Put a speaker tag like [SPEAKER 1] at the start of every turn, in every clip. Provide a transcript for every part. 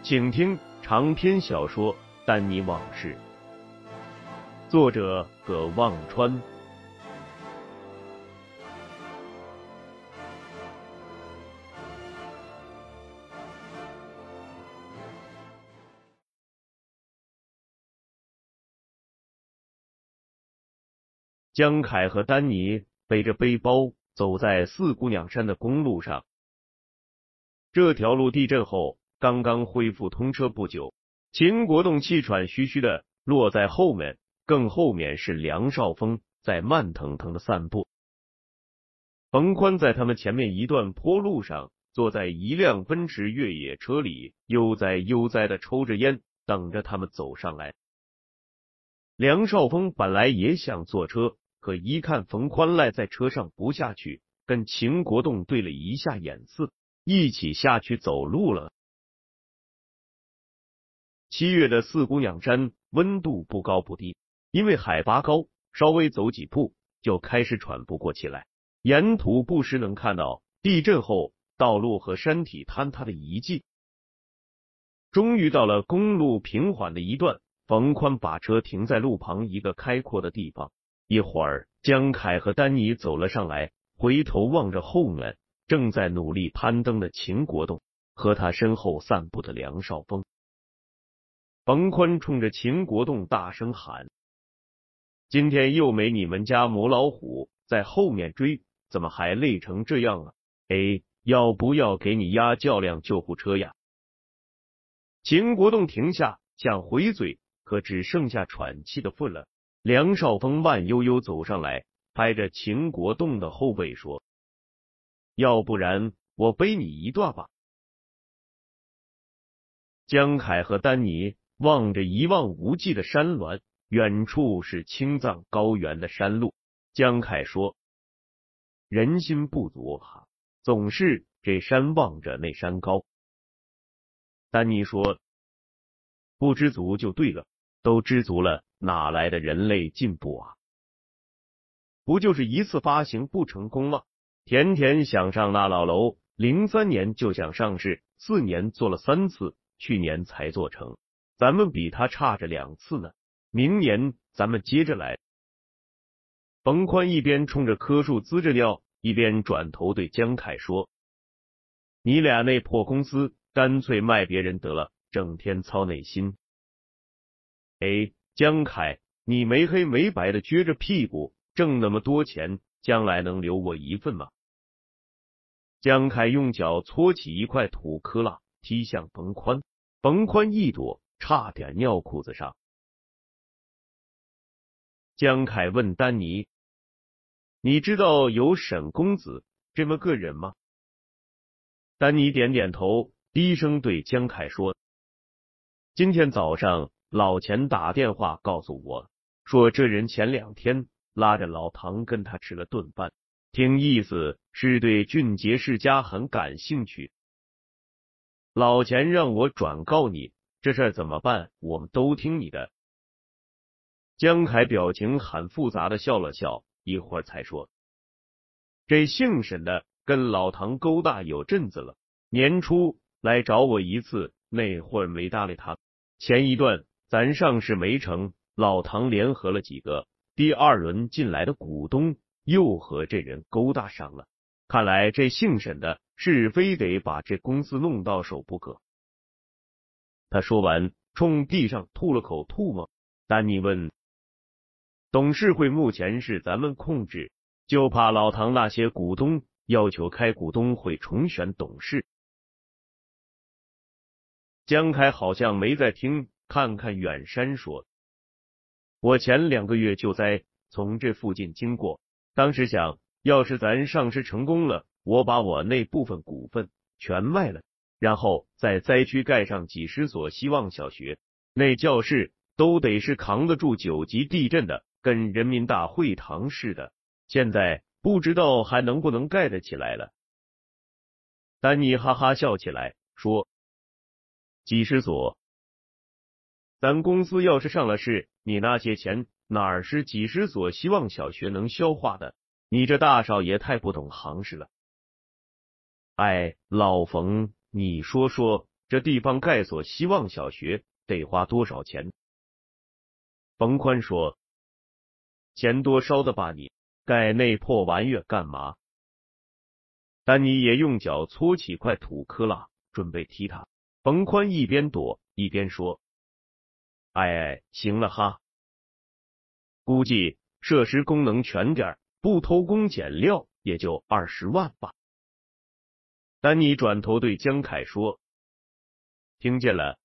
[SPEAKER 1] 请听长篇小说《丹尼往事》，作者葛望川。江凯和丹尼背着背包走在四姑娘山的公路上，这条路地震后。刚刚恢复通车不久，秦国栋气喘吁吁的落在后面，更后面是梁少峰在慢腾腾的散步。冯宽在他们前面一段坡路上，坐在一辆奔驰越野车里，悠哉悠哉的抽着烟，等着他们走上来。梁少峰本来也想坐车，可一看冯宽赖在车上不下去，跟秦国栋对了一下眼色，一起下去走路了。七月的四姑娘山温度不高不低，因为海拔高，稍微走几步就开始喘不过气来。沿途不时能看到地震后道路和山体坍塌的遗迹。终于到了公路平缓的一段，冯宽把车停在路旁一个开阔的地方。一会儿，江凯和丹尼走了上来，回头望着后面正在努力攀登的秦国栋和他身后散步的梁少峰。冯宽冲着秦国栋大声喊：“今天又没你们家母老虎在后面追，怎么还累成这样啊？哎，要不要给你押叫辆救护车呀？”秦国栋停下，想回嘴，可只剩下喘气的份了。梁少峰慢悠悠走上来，拍着秦国栋的后背说：“要不然我背你一段吧。”江凯和丹尼。望着一望无际的山峦，远处是青藏高原的山路。江凯说：“人心不足哈，总是这山望着那山高。”丹尼说：“不知足就对了，都知足了，哪来的人类进步啊？不就是一次发行不成功吗？甜甜想上那老楼，零三年就想上市，四年做了三次，去年才做成。”咱们比他差着两次呢，明年咱们接着来。冯宽一边冲着棵树滋着尿，一边转头对江凯说：“你俩那破公司，干脆卖别人得了，整天操那心。”哎，江凯，你没黑没白的撅着屁股挣那么多钱，将来能留我一份吗？江凯用脚搓起一块土坷垃，踢向冯宽，冯宽一躲。差点尿裤子上。江凯问丹尼：“你知道有沈公子这么个人吗？”丹尼点点头，低声对江凯说：“今天早上老钱打电话告诉我，说这人前两天拉着老唐跟他吃了顿饭，听意思是对俊杰世家很感兴趣。老钱让我转告你。”这事怎么办？我们都听你的。江凯表情很复杂的笑了笑，一会儿才说：“这姓沈的跟老唐勾搭有阵子了，年初来找我一次，那会儿没搭理他。前一段咱上市没成，老唐联合了几个第二轮进来的股东，又和这人勾搭上了。看来这姓沈的是非得把这公司弄到手不可。他说完，冲地上吐了口唾沫。丹尼问：“董事会目前是咱们控制，就怕老唐那些股东要求开股东会重选董事？”江开好像没在听，看看远山说：“我前两个月就在从这附近经过，当时想。”要是咱上市成功了，我把我那部分股份全卖了，然后在灾区盖上几十所希望小学，那教室都得是扛得住九级地震的，跟人民大会堂似的。现在不知道还能不能盖得起来了。丹尼哈哈笑起来，说：“几十所，咱公司要是上了市，你那些钱哪儿是几十所希望小学能消化的？”你这大少爷太不懂行事了！哎，老冯，你说说，这地方盖所希望小学得花多少钱？冯宽说：“钱多烧的吧？你盖那破玩意干嘛？”丹尼也用脚搓起块土坷垃，准备踢他。冯宽一边躲一边说：“哎哎，行了哈，估计设施功能全点。”不偷工减料，也就二十万吧。丹尼转头对江凯说：“听见了。”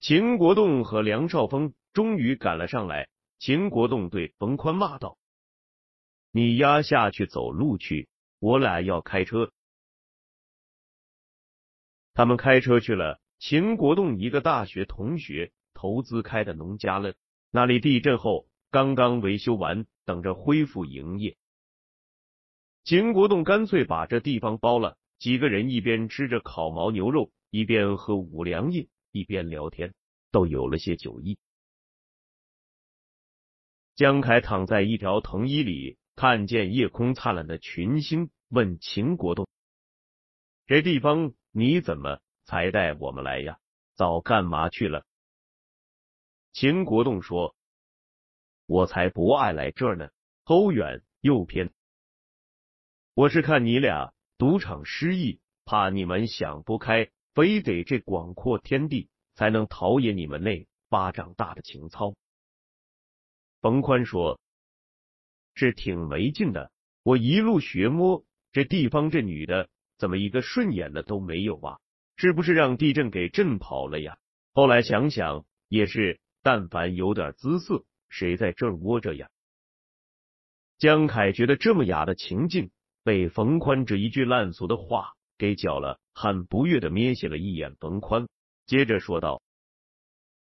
[SPEAKER 1] 秦国栋和梁少峰终于赶了上来。秦国栋对冯宽骂道：“你压下去走路去，我俩要开车。”他们开车去了。秦国栋一个大学同学投资开的农家乐，那里地震后刚刚维修完。等着恢复营业，秦国栋干脆把这地方包了。几个人一边吃着烤牦牛肉，一边喝五粮液，一边聊天，都有了些酒意。江凯躺在一条藤椅里，看见夜空灿烂的群星，问秦国栋：“这地方你怎么才带我们来呀？早干嘛去了？”秦国栋说。我才不爱来这儿呢，齁远又偏。我是看你俩赌场失意，怕你们想不开，非得这广阔天地才能陶冶你们那巴掌大的情操。冯宽说：“是挺没劲的，我一路学摸，这地方这女的怎么一个顺眼的都没有啊？是不是让地震给震跑了呀？”后来想想也是，但凡有点姿色。谁在这儿窝着呀？江凯觉得这么雅的情境被冯宽这一句烂俗的话给搅了，很不悦的瞥瞥了一眼冯宽，接着说道：“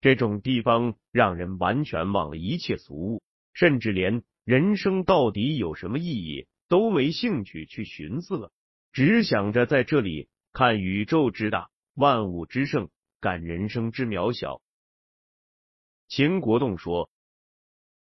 [SPEAKER 1] 这种地方让人完全忘了一切俗物，甚至连人生到底有什么意义都没兴趣去寻思了，只想着在这里看宇宙之大，万物之盛，感人生之渺小。”秦国栋说。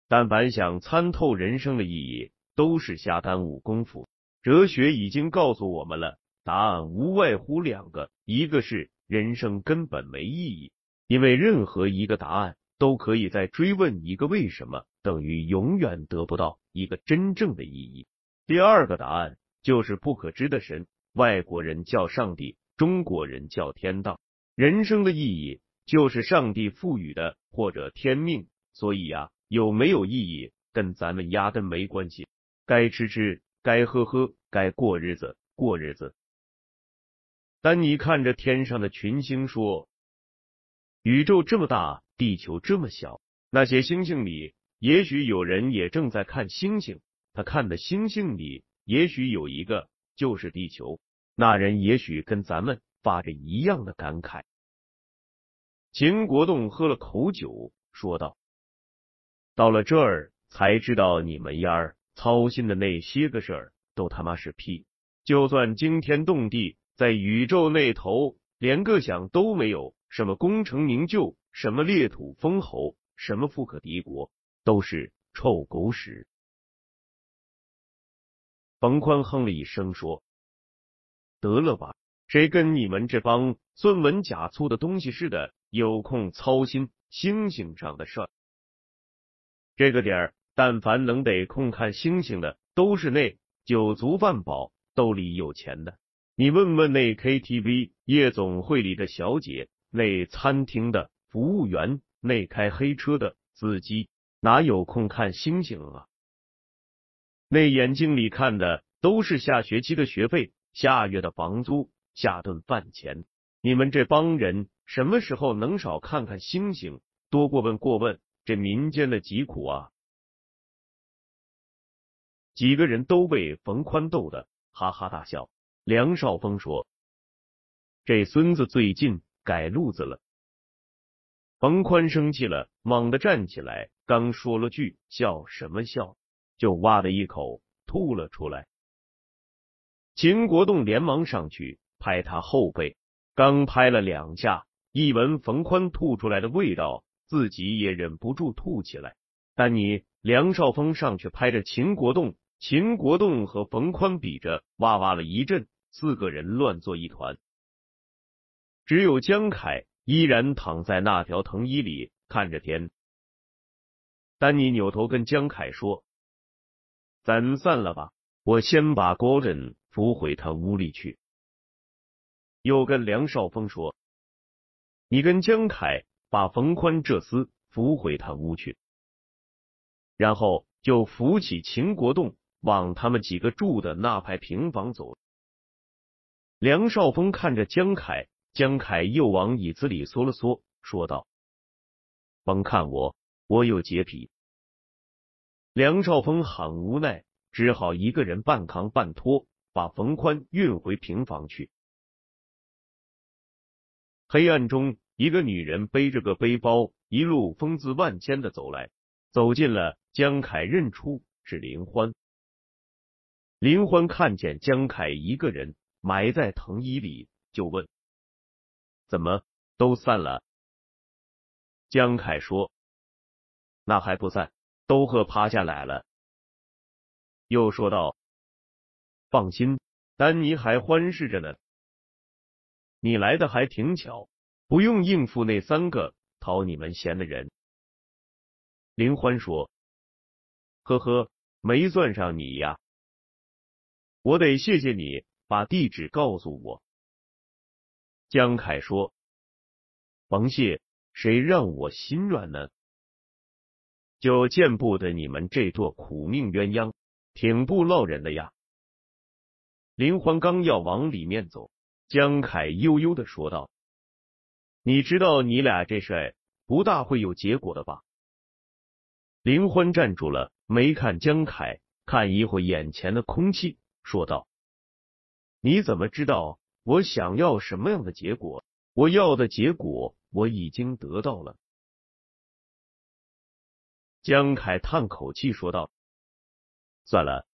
[SPEAKER 1] 但凡想参透人生的意义，都是瞎耽误功夫。哲学已经告诉我们了，答案无外乎两个：一个是人生根本没意义，因为任何一个答案都可以在追问一个为什么，等于永远得不到一个真正的意义；第二个答案就是不可知的神，外国人叫上帝，中国人叫天道。人生的意义就是上帝赋予的，或者天命。所以呀。有没有意义，跟咱们压根没关系。该吃吃，该喝喝，该过日子过日子。丹尼看着天上的群星说：“宇宙这么大，地球这么小，那些星星里，也许有人也正在看星星。他看的星星里，也许有一个就是地球。那人也许跟咱们发着一样的感慨。”秦国栋喝了口酒，说道。到了这儿才知道，你们丫儿操心的那些个事儿都他妈是屁！就算惊天动地，在宇宙那头连个响都没有，什么功成名就，什么裂土封侯，什么富可敌国，都是臭狗屎！冯宽哼了一声说：“得了吧，谁跟你们这帮孙文假粗的东西似的，有空操心星星上的事儿？”这个点儿，但凡能得空看星星的，都是那酒足饭饱，兜里有钱的。你问问那 KTV、夜总会里的小姐，那餐厅的服务员，那开黑车的司机，哪有空看星星啊？那眼睛里看的都是下学期的学费、下月的房租、下顿饭钱。你们这帮人什么时候能少看看星星，多过问过问这民间的疾苦啊？几个人都被冯宽逗得哈哈大笑。梁少峰说：“这孙子最近改路子了。”冯宽生气了，猛地站起来，刚说了句“笑什么笑”，就哇的一口吐了出来。秦国栋连忙上去拍他后背。刚拍了两下，一闻冯宽吐出来的味道，自己也忍不住吐起来。但你梁少峰上去拍着秦国栋，秦国栋和冯宽比着，哇哇了一阵，四个人乱作一团。只有江凯依然躺在那条藤椅里看着天。丹尼扭头跟江凯说：“咱散了吧，我先把 Gordon 扶回他屋里去。”又跟梁少峰说：“你跟江凯把冯宽这厮扶回他屋去。”然后就扶起秦国栋，往他们几个住的那排平房走。梁少峰看着江凯，江凯又往椅子里缩了缩，说道：“甭看我，我有洁癖。”梁少峰很无奈，只好一个人半扛半拖，把冯宽运回平房去。黑暗中，一个女人背着个背包，一路风姿万千的走来，走近了，江凯认出是林欢。林欢看见江凯一个人埋在藤椅里，就问：“怎么都散了？”江凯说：“那还不散，都喝趴下来了。”又说道：“放心，丹尼还欢实着呢。”你来的还挺巧，不用应付那三个讨你们嫌的人。林欢说：“呵呵，没算上你呀，我得谢谢你把地址告诉我。”江凯说：“甭谢，谁让我心软呢？就见不得你们这对苦命鸳鸯，挺不落忍的呀。”林欢刚要往里面走。江凯悠悠的说道：“你知道你俩这事不大会有结果的吧？”林欢站住了，没看江凯，看一会眼前的空气，说道：“你怎么知道我想要什么样的结果？我要的结果我已经得到了。”江凯叹口气说道：“算了。”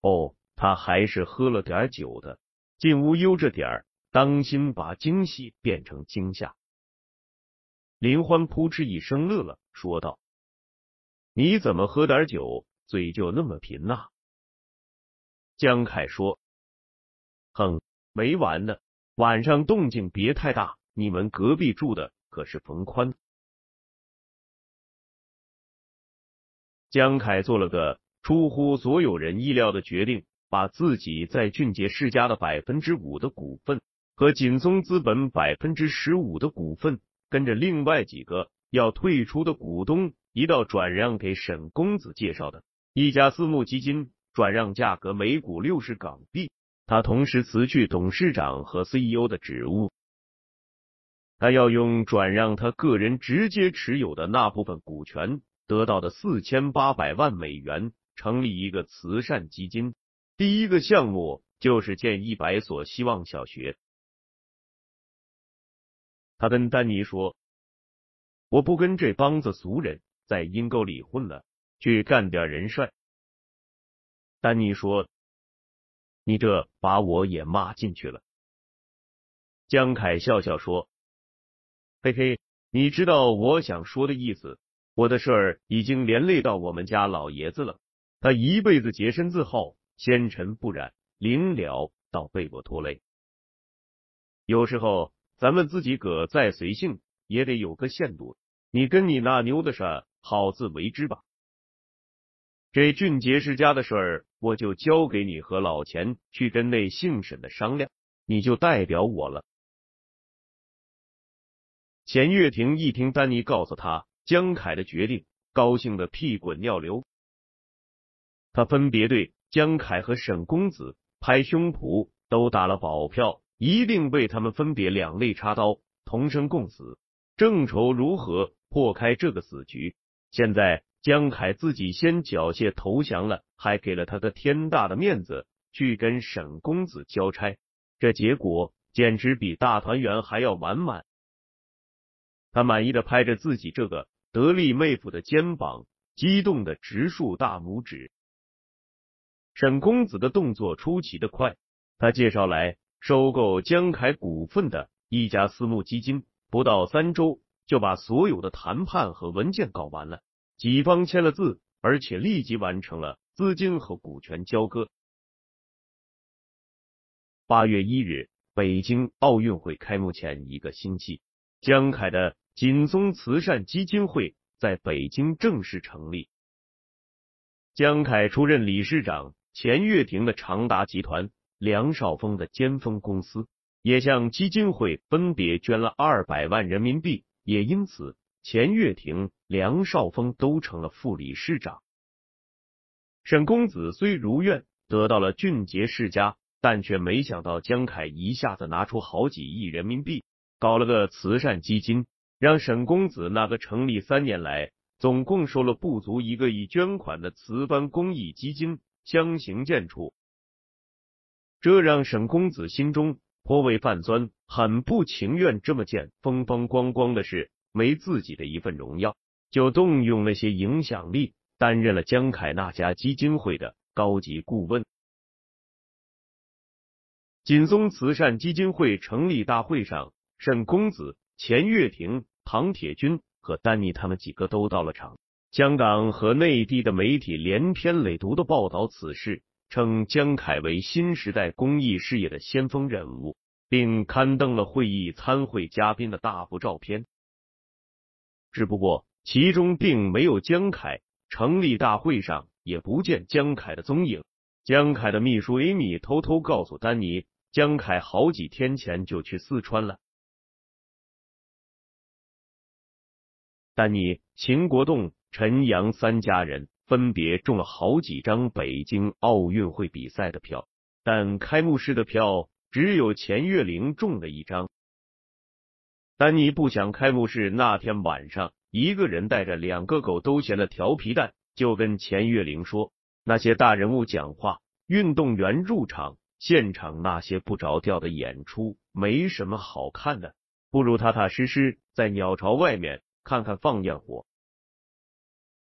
[SPEAKER 1] 哦，他还是喝了点酒的。进屋悠着点儿，当心把惊喜变成惊吓。林欢扑哧一声乐了，说道：“你怎么喝点酒，嘴就那么贫呐？”江凯说：“哼，没完呢，晚上动静别太大。你们隔壁住的可是冯宽。”江凯做了个出乎所有人意料的决定。把自己在俊杰世家的百分之五的股份和锦松资本百分之十五的股份，跟着另外几个要退出的股东一道转让给沈公子介绍的一家私募基金，转让价格每股六十港币。他同时辞去董事长和 CEO 的职务，他要用转让他个人直接持有的那部分股权得到的四千八百万美元，成立一个慈善基金。第一个项目就是建一百所希望小学。他跟丹尼说：“我不跟这帮子俗人在阴沟里混了，去干点人事。”丹尼说：“你这把我也骂进去了。”江凯笑笑说：“嘿嘿，你知道我想说的意思。我的事儿已经连累到我们家老爷子了，他一辈子洁身自好。”纤尘不染，临了倒被我拖累。有时候咱们自己个再随性，也得有个限度。你跟你那妞的事，好自为之吧。这俊杰世家的事儿，我就交给你和老钱去跟那姓沈的商量，你就代表我了。钱月亭一听丹尼告诉他江凯的决定，高兴的屁滚尿流。他分别对江凯和沈公子拍胸脯，都打了保票，一定为他们分别两肋插刀，同生共死，正愁如何破开这个死局。现在。江凯自己先缴械投降了，还给了他个天大的面子，去跟沈公子交差，这结果简直比大团圆还要完满。他满意的拍着自己这个得力妹夫的肩膀，激动的直竖大拇指。沈公子的动作出奇的快，他介绍来收购江凯股份的一家私募基金，不到三周就把所有的谈判和文件搞完了。己方签了字，而且立即完成了资金和股权交割。八月一日，北京奥运会开幕前一个星期，江凯的锦松慈善基金会在北京正式成立。江凯出任理事长，钱月亭的长达集团、梁少峰的尖峰公司也向基金会分别捐了二百万人民币，也因此。钱月亭、梁少峰都成了副理事长。沈公子虽如愿得到了俊杰世家，但却没想到江凯一下子拿出好几亿人民币，搞了个慈善基金，让沈公子那个成立三年来总共收了不足一个亿捐款的慈班公益基金相形见绌。这让沈公子心中颇为泛酸，很不情愿这么件风风光光的事。为自己的一份荣耀，就动用那些影响力，担任了江凯那家基金会的高级顾问。锦松慈善基金会成立大会上，沈公子、钱月亭、唐铁军和丹尼他们几个都到了场。香港和内地的媒体连篇累牍的报道此事，称江凯为新时代公益事业的先锋人物，并刊登了会议参会嘉宾的大幅照片。只不过其中并没有江凯，成立大会上也不见江凯的踪影。江凯的秘书艾米偷偷告诉丹尼，江凯好几天前就去四川了。丹尼、秦国栋、陈阳三家人分别中了好几张北京奥运会比赛的票，但开幕式的票只有钱月玲中了一张。丹尼不想开幕式那天晚上一个人带着两个狗都嫌的调皮蛋，就跟钱月玲说：“那些大人物讲话，运动员入场，现场那些不着调的演出，没什么好看的，不如踏踏实实在鸟巢外面看看放焰火。”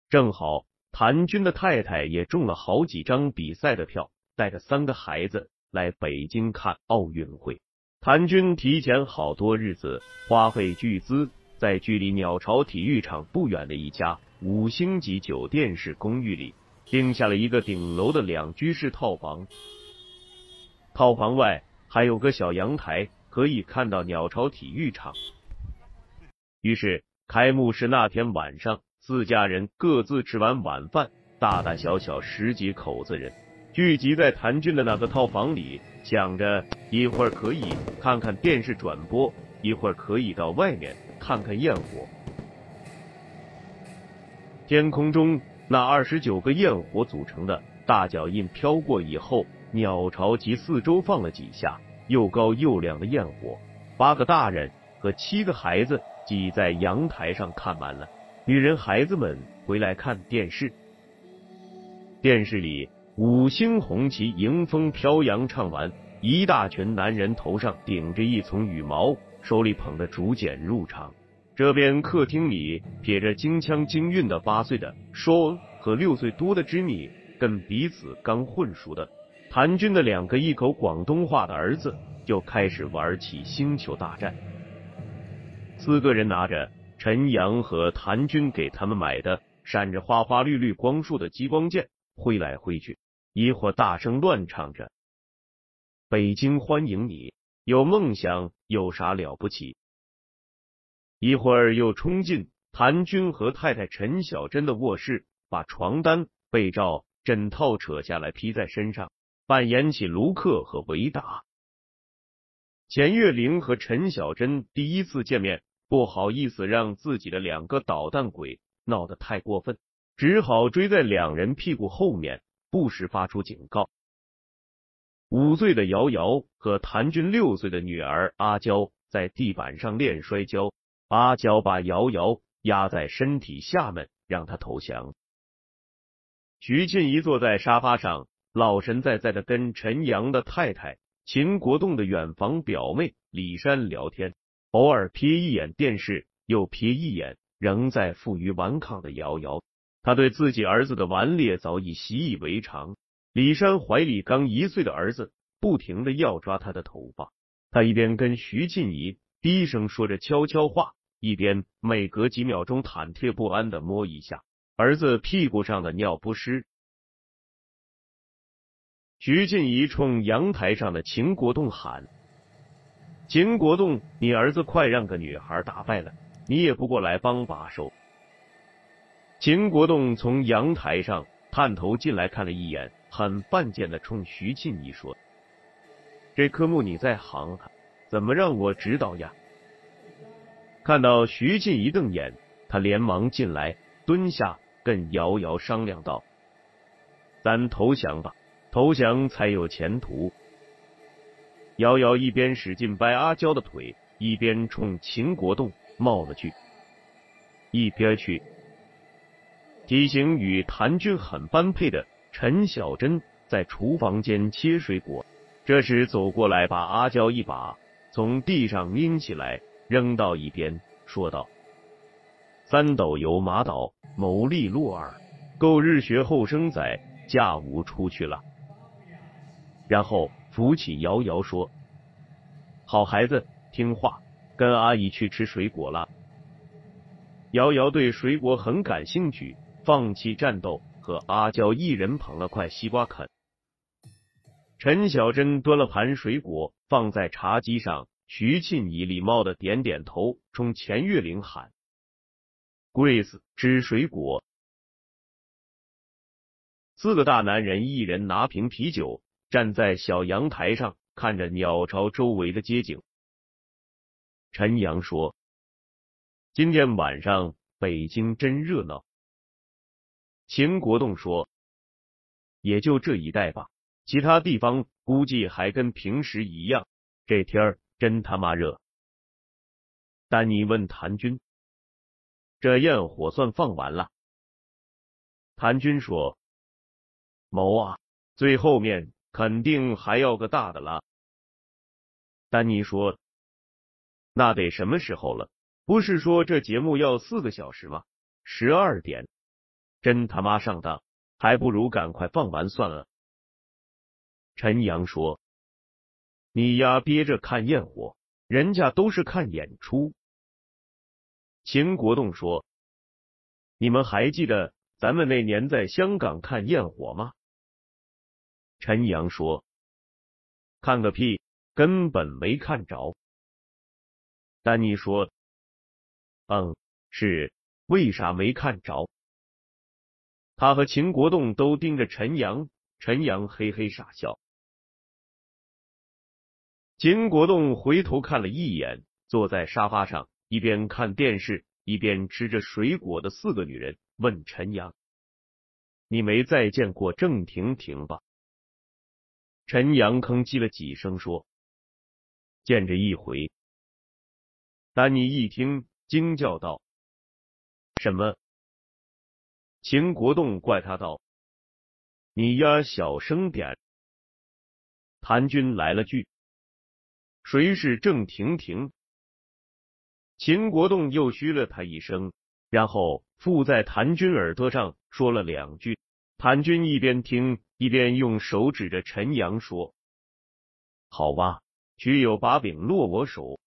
[SPEAKER 1] 正好谭军的太太也中了好几张比赛的票，带着三个孩子来北京看奥运会。韩军提前好多日子，花费巨资，在距离鸟巢体育场不远的一家五星级酒店式公寓里订下了一个顶楼的两居室套房。套房外还有个小阳台，可以看到鸟巢体育场。于是，开幕式那天晚上，四家人各自吃完晚饭，大大小小十几口子人。聚集在谭军的那个套房里，想着一会儿可以看看电视转播，一会儿可以到外面看看焰火。天空中那二十九个焰火组成的大脚印飘过以后，鸟巢及四周放了几下又高又亮的焰火。八个大人和七个孩子挤在阳台上看完了，女人孩子们回来看电视，电视里。五星红旗迎风飘扬，唱完，一大群男人头上顶着一丛羽毛，手里捧着竹简入场。这边客厅里撇着京腔京韵的八岁的说和六岁多的织女，跟彼此刚混熟的谭军的两个一口广东话的儿子，就开始玩起星球大战。四个人拿着陈阳和谭军给他们买的闪着花花绿绿光束的激光剑，挥来挥去。一会儿大声乱唱着：“北京欢迎你，有梦想有啥了不起？”一会儿又冲进谭军和太太陈小珍的卧室，把床单、被罩、枕套扯下来披在身上，扮演起卢克和维达。钱月玲和陈小珍第一次见面，不好意思让自己的两个捣蛋鬼闹得太过分，只好追在两人屁股后面，不时发出警告。五岁的瑶瑶和谭军六岁的女儿阿娇在地板上练摔跤，阿娇把瑶瑶压在身体下面，让她投降。徐静怡坐在沙发上，老神在在的跟陈阳的太太秦国栋的远房表妹李珊聊天，偶尔瞥一眼电视，又瞥一眼仍在负隅顽抗的瑶瑶。他对自己儿子的顽劣早已习以为常。李山怀里刚一岁的儿子不停的要抓他的头发，他一边跟徐静怡低声说着悄悄话，一边每隔几秒钟忐忑不安的摸一下儿子屁股上的尿不湿。徐静怡冲阳台上的秦国栋喊：“秦国栋，你儿子快让个女孩打败了，你也不过来帮把手。”秦国栋从阳台上探头进来看了一眼。很犯贱的冲徐静怡说：“这科目你在行，怎么让我指导呀？”看到徐静怡瞪眼，他连忙进来蹲下，跟瑶瑶商量道：“咱投降吧，投降才有前途。”瑶瑶一边使劲掰阿娇的腿，一边冲秦国栋冒了句：“一边去。”体型与谭军很般配的。陈小珍在厨房间切水果，这时走过来，把阿娇一把从地上拎起来，扔到一边，说道：“三斗油麻岛，牟利落耳，够日学后生仔，家务出去了。”然后扶起瑶瑶说：“好孩子，听话，跟阿姨去吃水果了。”瑶瑶对水果很感兴趣，放弃战斗。和阿娇一人捧了块西瓜啃。陈小珍端了盘水果放在茶几上，徐庆怡礼貌的点点头，冲钱月玲喊：“Grace，吃水果。”四个大男人一人拿瓶啤酒，站在小阳台上看着鸟巢周围的街景。陈阳说：“今天晚上北京真热闹。”秦国栋说：“也就这一带吧，其他地方估计还跟平时一样。这天儿真他妈热。”丹尼问谭军：“这焰火算放完了？”谭军说：“谋啊，最后面肯定还要个大的了。”丹尼说：“那得什么时候了？不是说这节目要四个小时吗？十二点。”真他妈上当，还不如赶快放完算了。陈阳说：“你丫憋着看焰火，人家都是看演出。”秦国栋说：“你们还记得咱们那年在香港看焰火吗？”陈阳说：“看个屁，根本没看着。”丹尼说：“嗯，是，为啥没看着？”他和秦国栋都盯着陈阳，陈阳嘿嘿傻笑。秦国栋回头看了一眼坐在沙发上一边看电视一边吃着水果的四个女人，问陈阳：“你没再见过郑婷婷吧？”陈阳吭叽了几声说：“见着一回。”丹尼一听，惊叫道：“什么？”秦国栋怪他道：“你丫小声点。”谭军来了句：“谁是郑婷婷？”秦国栋又嘘了他一声，然后附在谭军耳朵上说了两句。谭军一边听一边用手指着陈阳说：“好吧，曲有把柄落我手。”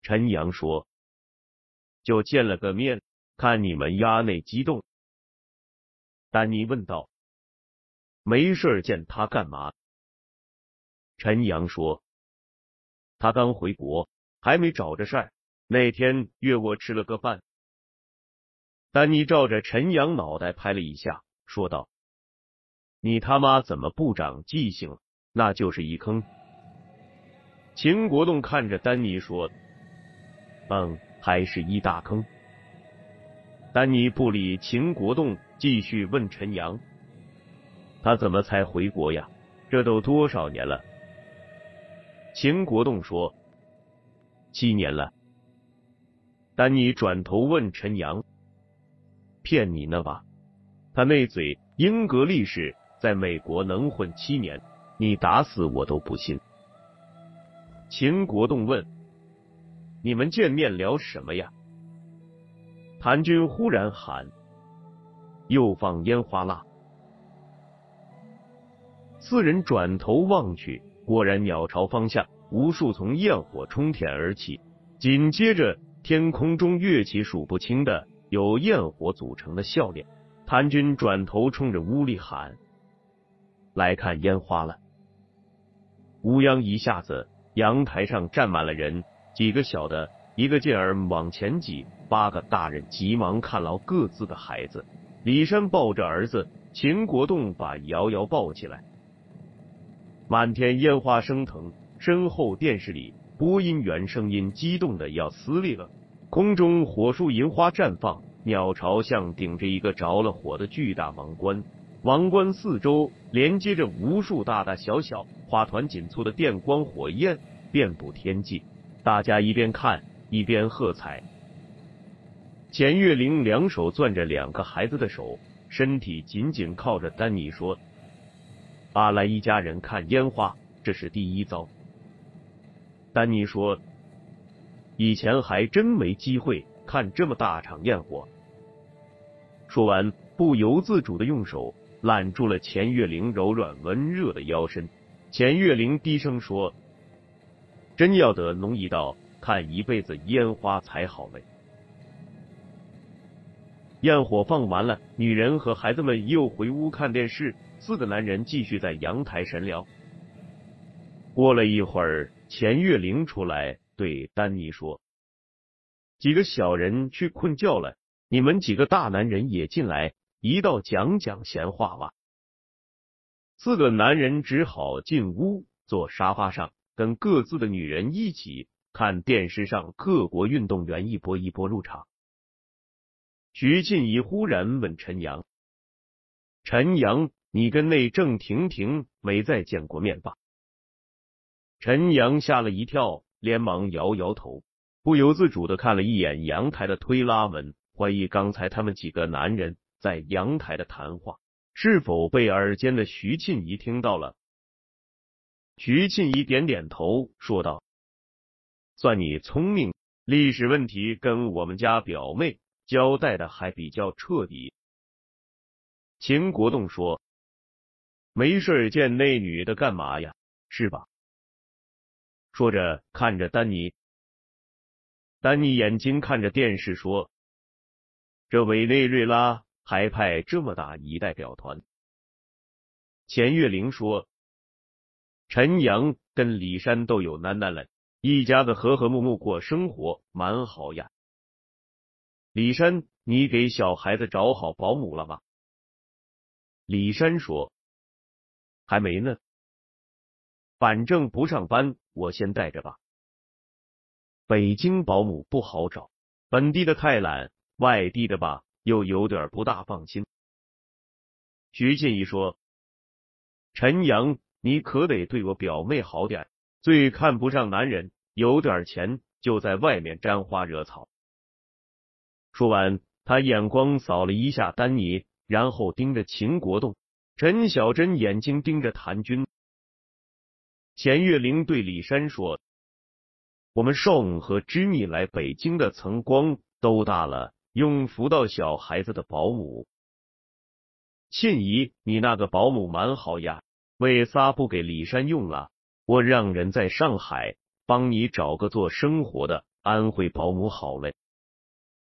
[SPEAKER 1] 陈阳说：“就见了个面。”看你们丫那激动，丹尼问道：“没事见他干嘛？”陈阳说：“他刚回国，还没找着事儿。那天约我吃了个饭。”丹尼照着陈阳脑袋拍了一下，说道：“你他妈怎么不长记性？那就是一坑。”秦国栋看着丹尼说：“嗯，还是一大坑。”丹尼不理秦国栋，继续问陈阳：“他怎么才回国呀？这都多少年了？”秦国栋说：“七年了。”丹尼转头问陈阳：“骗你呢吧？他那嘴英格力士在美国能混七年，你打死我都不信。”秦国栋问：“你们见面聊什么呀？”谭军忽然喊：“又放烟花啦！”四人转头望去，果然鸟巢方向无数丛焰火冲天而起，紧接着天空中跃起数不清的由焰火组成的笑脸。谭军转头冲着屋里喊：“来看烟花了！”乌央一下子。阳台上站满了人，几个小的，一个劲儿往前挤，八个大人急忙看牢各自的孩子。李山抱着儿子，秦国栋把瑶瑶抱起来。满天烟花升腾，身后电视里播音员声音激动的要撕裂了。空中火树银花绽放，鸟巢像顶着一个着了火的巨大王冠。王冠四周连接着无数大大小小、花团锦簇的电光火焰，遍布天际。大家一边看一边喝彩。钱月玲两手攥着两个孩子的手，身体紧紧靠着丹尼说：“阿来一家人看烟花，这是第一遭。”丹尼说：“以前还真没机会看这么大场焰火。”说完，不由自主的用手。揽住了钱月玲柔软温热的腰身，钱月玲低声说：“真要得浓一道，看一辈子烟花才好嘞。”焰火放完了，女人和孩子们又回屋看电视，四个男人继续在阳台神聊。过了一会儿，钱月玲出来对丹尼说：“几个小人去困觉了，你们几个大男人也进来。”一道讲讲闲话吧。四个男人只好进屋，坐沙发上，跟各自的女人一起看电视上各国运动员一波一波入场。徐静怡忽然问陈阳：“陈阳，你跟那郑婷婷没再见过面吧？”陈阳吓了一跳，连忙摇摇头，不由自主的看了一眼阳台的推拉门，怀疑刚才他们几个男人。在阳台的谈话是否被耳尖的徐静怡听到了？徐庆怡点点头，说道：“算你聪明，历史问题跟我们家表妹交代的还比较彻底。”秦国栋说：“没事见那女的干嘛呀？是吧？”说着看着丹尼，丹尼眼睛看着电视说：“这委内瑞拉。”还派这么大一代表团。钱月玲说：“陈阳跟李山都有囡囡了，一家子和和睦睦过生活，蛮好呀。”李山，你给小孩子找好保姆了吗？李山说：“还没呢，反正不上班，我先带着吧。北京保姆不好找，本地的太懒，外地的吧。”又有点不大放心。徐建一说：“陈阳，你可得对我表妹好点，最看不上男人，有点钱就在外面沾花惹草。”说完，他眼光扫了一下丹尼，然后盯着秦国栋。陈小珍眼睛盯着谭军。钱月玲对李山说：“我们少和知妮来北京的曾光都大了。”用辅导小孩子的保姆，庆姨，你那个保姆蛮好呀，为啥不给李山用了？我让人在上海帮你找个做生活的安徽保姆好嘞。